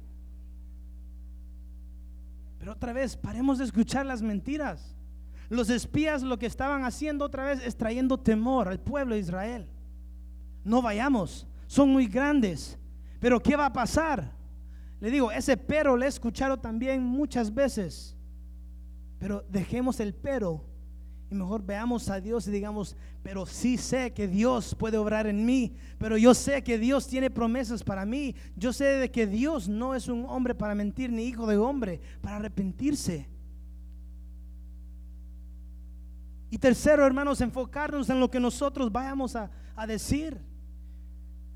Pero otra vez, paremos de escuchar las mentiras. Los espías lo que estaban haciendo otra vez es trayendo temor al pueblo de Israel. No vayamos, son muy grandes. Pero ¿qué va a pasar? Le digo, ese pero le he escuchado también muchas veces. Pero dejemos el pero y mejor veamos a Dios y digamos, pero sí sé que Dios puede obrar en mí, pero yo sé que Dios tiene promesas para mí. Yo sé de que Dios no es un hombre para mentir ni hijo de hombre para arrepentirse. Y tercero, hermanos, enfocarnos en lo que nosotros vayamos a, a decir.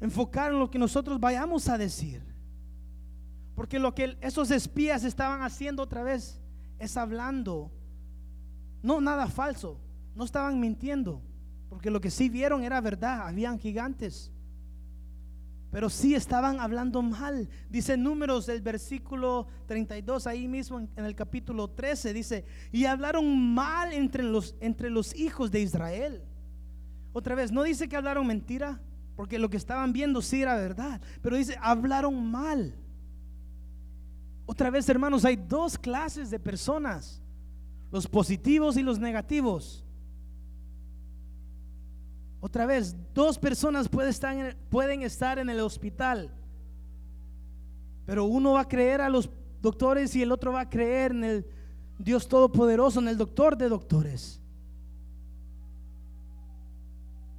Enfocar en lo que nosotros vayamos a decir. Porque lo que esos espías estaban haciendo otra vez es hablando. No nada falso. No estaban mintiendo. Porque lo que sí vieron era verdad. Habían gigantes. Pero sí estaban hablando mal. Dice números del versículo 32, ahí mismo en, el capítulo 13, dice, y hablaron mal entre los, entre los hijos de Israel. Otra vez, no dice que hablaron mentira, porque lo que estaban viendo sí era verdad, pero dice, hablaron mal. Otra vez, hermanos, hay dos clases de personas, los positivos y los negativos. Otra vez, dos personas pueden estar, en, el hospital, pero uno va a creer a los doctores y el otro va a creer en el Dios Todopoderoso, en el doctor de doctores.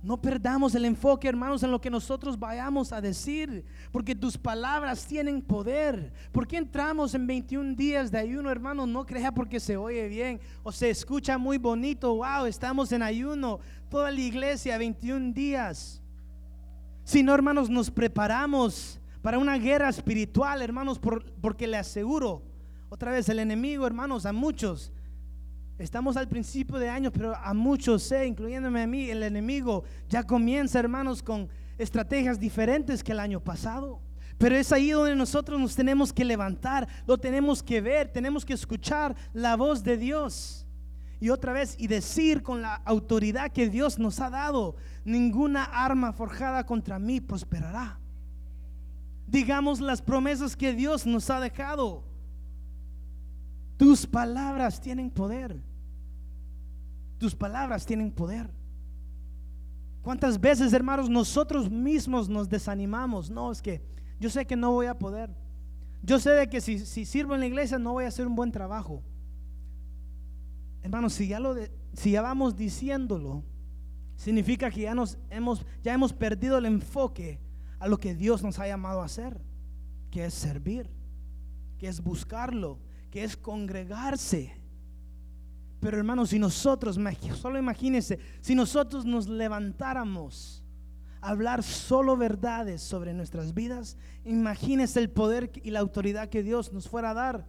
No perdamos el enfoque, hermanos, en lo que nosotros vayamos a decir, porque tus palabras tienen poder. ¿Por qué entramos en 21 días de ayuno, hermanos? No crea porque se oye bien o se escucha muy bonito. Wow, estamos en ayuno. Toda la iglesia, 21 días. Si no, hermanos, nos preparamos para una guerra espiritual, hermanos, porque le aseguro, otra vez, el enemigo, hermanos, a muchos Estamos al principio de año, pero a muchos sé, incluyéndome a mí, el enemigo ya comienza, hermanos, con estrategias diferentes que el año pasado. Pero es ahí donde nosotros nos tenemos que levantar, lo tenemos que ver, tenemos que escuchar la voz de Dios. Y otra vez, y decir con la autoridad que Dios nos ha dado, ninguna arma forjada contra mí prosperará. Digamos las promesas que Dios nos ha dejado. Tus palabras tienen poder. Tus palabras tienen poder. ¿Cuántas veces, hermanos, nosotros mismos nos desanimamos? No, es que yo sé que no voy a poder. Yo sé de que si, sirvo en la iglesia no voy a hacer un buen trabajo. Hermanos, si ya, lo si ya vamos diciéndolo, significa que ya, nos hemos, ya hemos perdido el enfoque a lo que Dios nos ha llamado a hacer, que es servir, que es buscarlo, que es congregarse. Pero hermanos, si nosotros, solo imagínense, si nosotros nos levantáramos a hablar solo verdades sobre nuestras vidas, imagínense el poder y la autoridad que Dios nos fuera a dar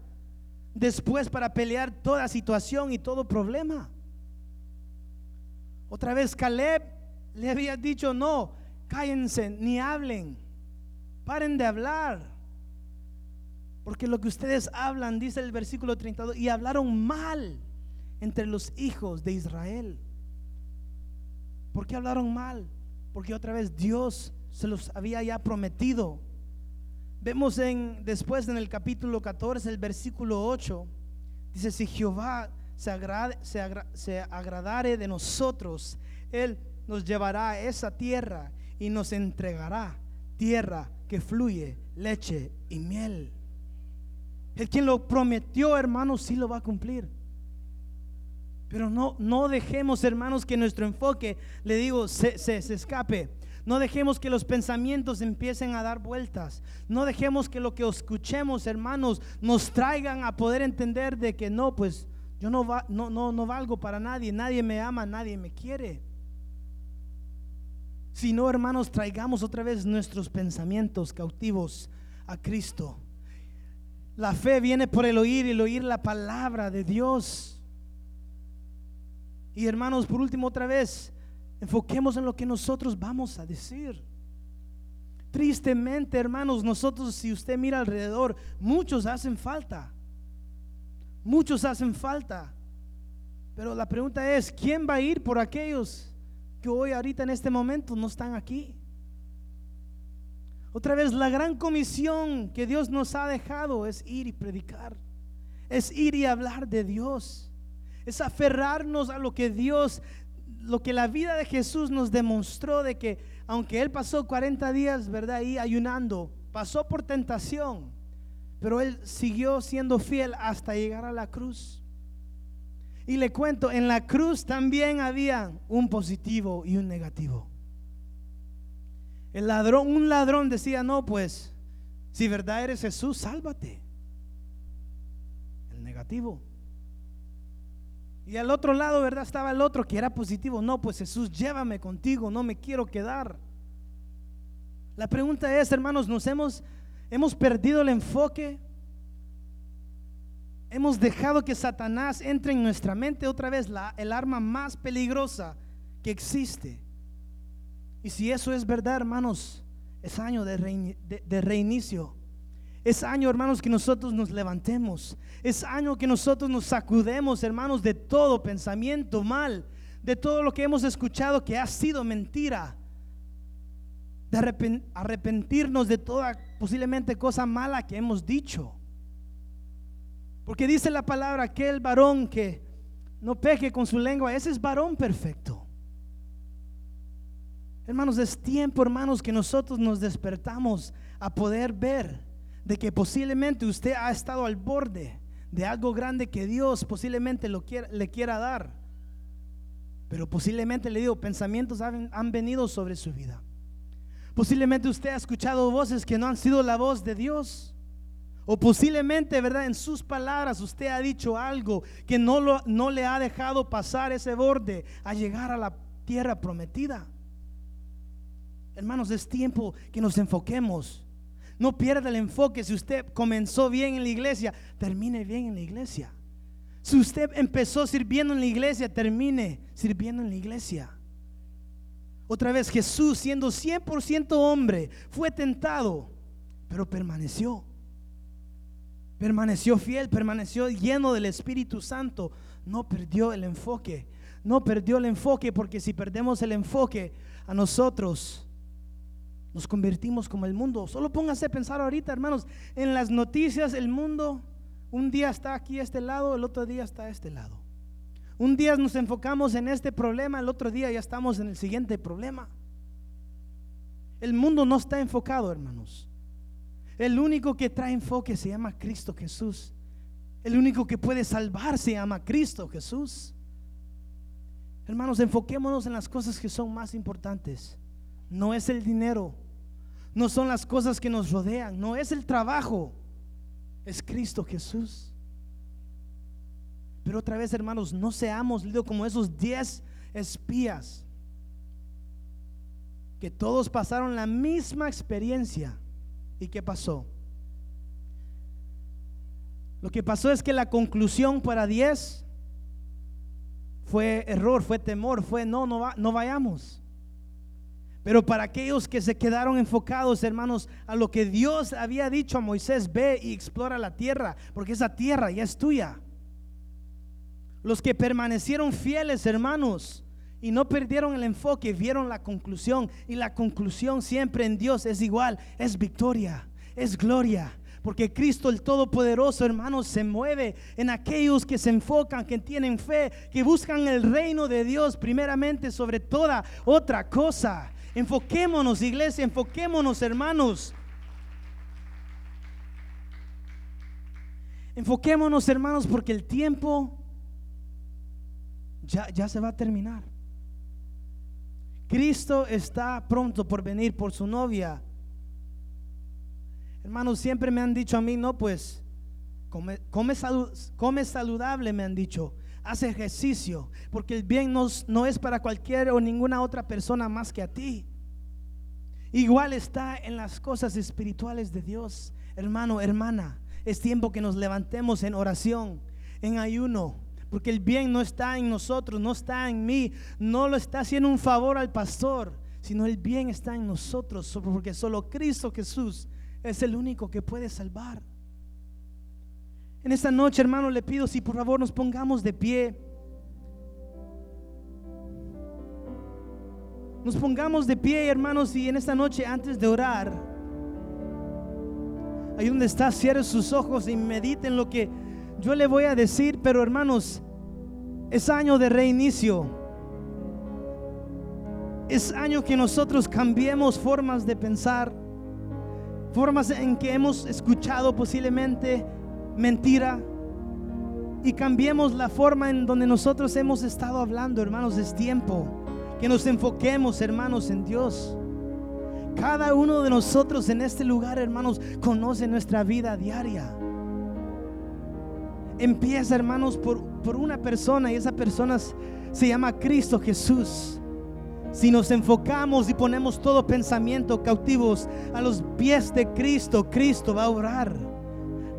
después para pelear toda situación y todo problema. Otra vez Caleb le había dicho, no, cállense, ni hablen, paren de hablar. Porque lo que ustedes hablan, dice el versículo 32, y hablaron mal entre los hijos de Israel. ¿Por qué hablaron mal? Porque otra vez Dios se los había ya prometido. Vemos en después en el capítulo 14, el versículo 8, dice, si Jehová se, agrade, se, agradare de nosotros, Él nos llevará a esa tierra y nos entregará tierra que fluye leche y miel. El quien lo prometió, hermanos, sí lo va a cumplir. Pero no, no dejemos, hermanos, que nuestro enfoque, le digo, se, se, escape. No dejemos que los pensamientos empiecen a dar vueltas. No dejemos que lo que escuchemos, hermanos, nos traigan a poder entender de que no, pues yo no, va, no, no, no valgo para nadie, nadie me ama, nadie me quiere. Si no, hermanos, traigamos otra vez nuestros pensamientos cautivos a Cristo. La fe viene por el oír y el oír la palabra de Dios. Y hermanos, por último otra vez, enfoquemos en lo que nosotros vamos a decir. Tristemente, hermanos, nosotros, si usted mira alrededor, muchos hacen falta. Muchos hacen falta. Pero la pregunta es, ¿quién va a ir por aquellos que hoy, ahorita, en este momento, no están aquí? Otra vez, la gran comisión que Dios nos ha dejado es ir y predicar, es ir y hablar de Dios, es aferrarnos a lo que Dios, lo que la vida de Jesús nos demostró de que aunque Él pasó 40 días, ¿verdad? Ahí ayunando, pasó por tentación, pero Él siguió siendo fiel hasta llegar a la cruz. Y le cuento, en la cruz también había un positivo y un negativo. El ladrón, un ladrón decía, no, pues, si verdad eres Jesús, sálvate. El negativo. Y al otro lado, ¿verdad? Estaba el otro que era positivo. No, pues Jesús, llévame contigo, no me quiero quedar. La pregunta es, hermanos, ¿nos hemos, hemos perdido el enfoque? Hemos dejado que Satanás entre en nuestra mente otra vez, la, el arma más peligrosa que existe. Y si eso es verdad, hermanos, es año de, reinicio. Es año, hermanos, que nosotros nos levantemos. Es año que nosotros nos sacudemos, hermanos, de todo pensamiento mal, de todo lo que hemos escuchado que ha sido mentira. De arrepentirnos de toda posiblemente cosa mala que hemos dicho. Porque dice la palabra, aquel varón que no peque con su lengua, ese es varón perfecto. Hermanos, es tiempo, hermanos, que nosotros nos despertamos a poder ver de que posiblemente usted ha estado al borde de algo grande que Dios posiblemente lo le quiera dar. Pero posiblemente le digo, pensamientos han, han venido sobre su vida. Posiblemente usted ha escuchado voces que no han sido la voz de Dios. O posiblemente, ¿verdad? En sus palabras usted ha dicho algo que no, lo, no le ha dejado pasar ese borde a llegar a la tierra prometida. Hermanos, es tiempo que nos enfoquemos. No pierda el enfoque. Si usted comenzó bien en la iglesia, termine bien en la iglesia. Si usted empezó sirviendo en la iglesia, termine sirviendo en la iglesia. Otra vez Jesús siendo 100% hombre fue tentado, pero permaneció. Permaneció fiel, permaneció lleno del Espíritu Santo. No perdió el enfoque. No perdió el enfoque porque si perdemos el enfoque a nosotros nos convertimos como el mundo. Solo póngase a pensar ahorita, hermanos, en las noticias el mundo un día está aquí este lado, el otro día está a este lado. Un día nos enfocamos en este problema, el otro día ya estamos en el siguiente problema. El mundo no está enfocado, hermanos. El único que trae enfoque se llama Cristo Jesús. El único que puede salvar se llama Cristo Jesús. Hermanos, enfoquémonos en las cosas que son más importantes. No es el dinero, no son las cosas que nos rodean, no es el trabajo, es Cristo Jesús. Pero otra vez, hermanos, no seamos como esos diez espías que todos pasaron la misma experiencia. ¿Y qué pasó? Lo que pasó es que la conclusión para diez fue error, fue temor, fue no, no, no vayamos. Pero para aquellos que se quedaron enfocados, hermanos, a lo que Dios había dicho a Moisés, ve y explora la tierra, porque esa tierra ya es tuya. Los que permanecieron fieles, hermanos, y no perdieron el enfoque, vieron la conclusión. Y la conclusión siempre en Dios es igual, es victoria, es gloria. Porque Cristo el Todopoderoso, hermanos, se mueve en aquellos que se enfocan, que tienen fe, que buscan el reino de Dios primeramente sobre toda otra cosa. Enfoquémonos, iglesia, enfoquémonos, hermanos. Enfoquémonos, hermanos, porque el tiempo ya, ya se va a terminar. Cristo está pronto por venir por su novia. Hermanos, siempre me han dicho a mí, no, pues, come, come, saludable, me han dicho. Hace ejercicio, porque el bien no, no es para cualquier o ninguna otra persona más que a ti. Igual está en las cosas espirituales de Dios. Hermano, hermana, es tiempo que nos levantemos en oración, en ayuno, porque el bien no está en nosotros, no está en mí, no lo está haciendo un favor al pastor, sino el bien está en nosotros, porque solo Cristo Jesús es el único que puede salvar. En esta noche, hermano, le pido si por favor nos pongamos de pie. Nos pongamos de pie, hermanos, y en esta noche, antes de orar, ahí donde está, cierre sus ojos y mediten lo que yo le voy a decir, pero hermanos, es año de reinicio. Es año que nosotros cambiemos formas de pensar, formas en que hemos escuchado posiblemente mentira y cambiemos la forma en donde nosotros hemos estado hablando, hermanos. Es tiempo que nos enfoquemos, hermanos, en Dios. Cada uno de nosotros en este lugar, hermanos, conoce nuestra vida diaria. Empieza, hermanos, por, por una persona y esa persona se llama Cristo Jesús. Si nos enfocamos y ponemos todo pensamiento cautivos a los pies de Cristo, Cristo va a orar.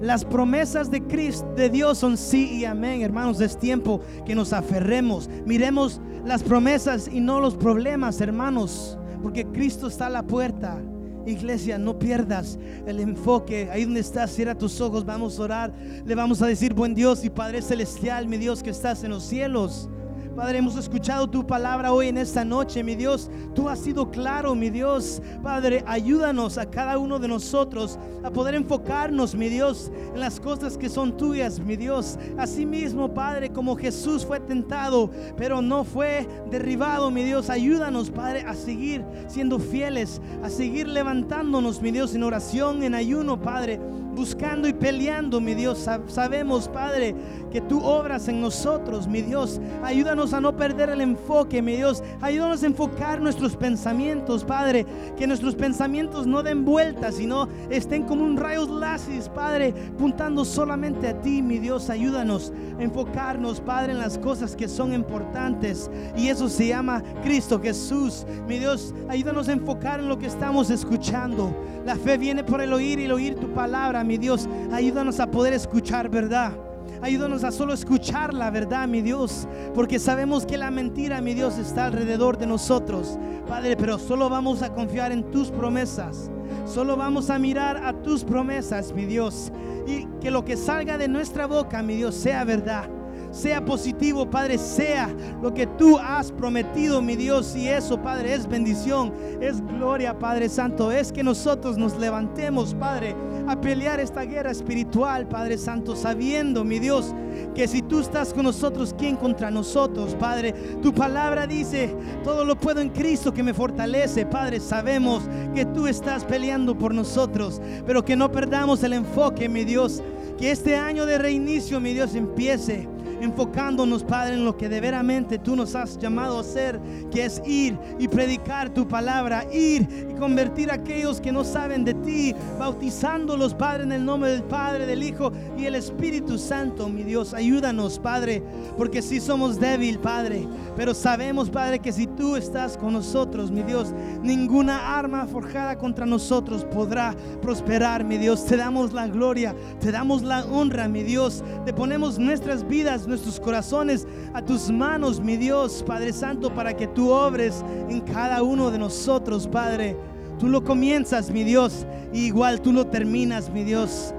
Las promesas de Cristo, de Dios son sí y amén, hermanos. Es tiempo que nos aferremos. Miremos las promesas y no los problemas, hermanos, porque Cristo está a la puerta. Iglesia, no pierdas el enfoque. Ahí donde estás, cierra tus ojos, vamos a orar. Le vamos a decir, buen Dios y Padre Celestial, mi Dios que estás en los cielos. Padre, hemos escuchado tu palabra hoy en esta noche, mi Dios. Tú has sido claro, mi Dios. Padre, ayúdanos a cada uno de nosotros a poder enfocarnos, mi Dios, en las cosas que son tuyas, mi Dios. Asimismo, Padre, como Jesús fue tentado, pero no fue derribado, mi Dios. Ayúdanos, Padre, a seguir siendo fieles, a seguir levantándonos, mi Dios, en oración, en ayuno, Padre buscando y peleando, mi Dios. Sabemos, Padre, que tú obras en nosotros, mi Dios. Ayúdanos a no perder el enfoque, mi Dios. Ayúdanos a enfocar nuestros pensamientos, Padre. Que nuestros pensamientos no den vueltas, sino estén como un rayos láser, Padre, puntando solamente a ti, mi Dios. Ayúdanos a enfocarnos, Padre, en las cosas que son importantes. Y eso se llama Cristo Jesús. Mi Dios, ayúdanos a enfocar en lo que estamos escuchando. La fe viene por el oír y el oír tu palabra mi Dios. Ayúdanos a poder escuchar verdad. Ayúdanos a solo escuchar la verdad, mi Dios, porque sabemos que la mentira, mi Dios, está alrededor de nosotros, Padre, pero solo vamos a confiar en tus promesas. Solo vamos a mirar a tus promesas, mi Dios, y que lo que salga de nuestra boca, mi Dios, sea verdad sea positivo, Padre, sea lo que tú has prometido, mi Dios. Y eso, Padre, es bendición, es gloria, Padre Santo. Es que nosotros nos levantemos, Padre, a pelear esta guerra espiritual, Padre Santo, sabiendo, mi Dios, que si tú estás con nosotros, ¿quién contra nosotros, Padre? Tu palabra dice, todo lo puedo en Cristo que me fortalece, Padre. Sabemos que tú estás peleando por nosotros, pero que no perdamos el enfoque, mi Dios. Que este año de reinicio, mi Dios, empiece enfocándonos, Padre, en lo que de veramente tú nos has llamado a hacer, que es ir y predicar tu palabra, ir y convertir a aquellos que no saben de ti, bautizándolos, Padre, en el nombre del Padre, del Hijo y el Espíritu Santo, mi Dios. Ayúdanos, Padre, porque si somos débil, Padre, pero sabemos, Padre, que si tú estás con nosotros, mi Dios, ninguna arma forjada contra nosotros podrá prosperar, mi Dios. Te damos la gloria, te damos la honra, mi Dios. Te ponemos nuestras vidas, nuestros corazones a tus manos, mi Dios, Padre Santo, para que tú obres en cada uno de nosotros, Padre. Tú lo comienzas, mi Dios, y igual tú lo terminas, mi Dios.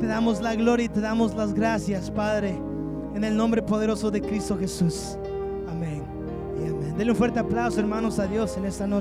Te damos la gloria y te damos las gracias, Padre, en el nombre poderoso de Cristo Jesús. Amén y amén. Denle un fuerte aplauso, hermanos, a Dios en esta noche.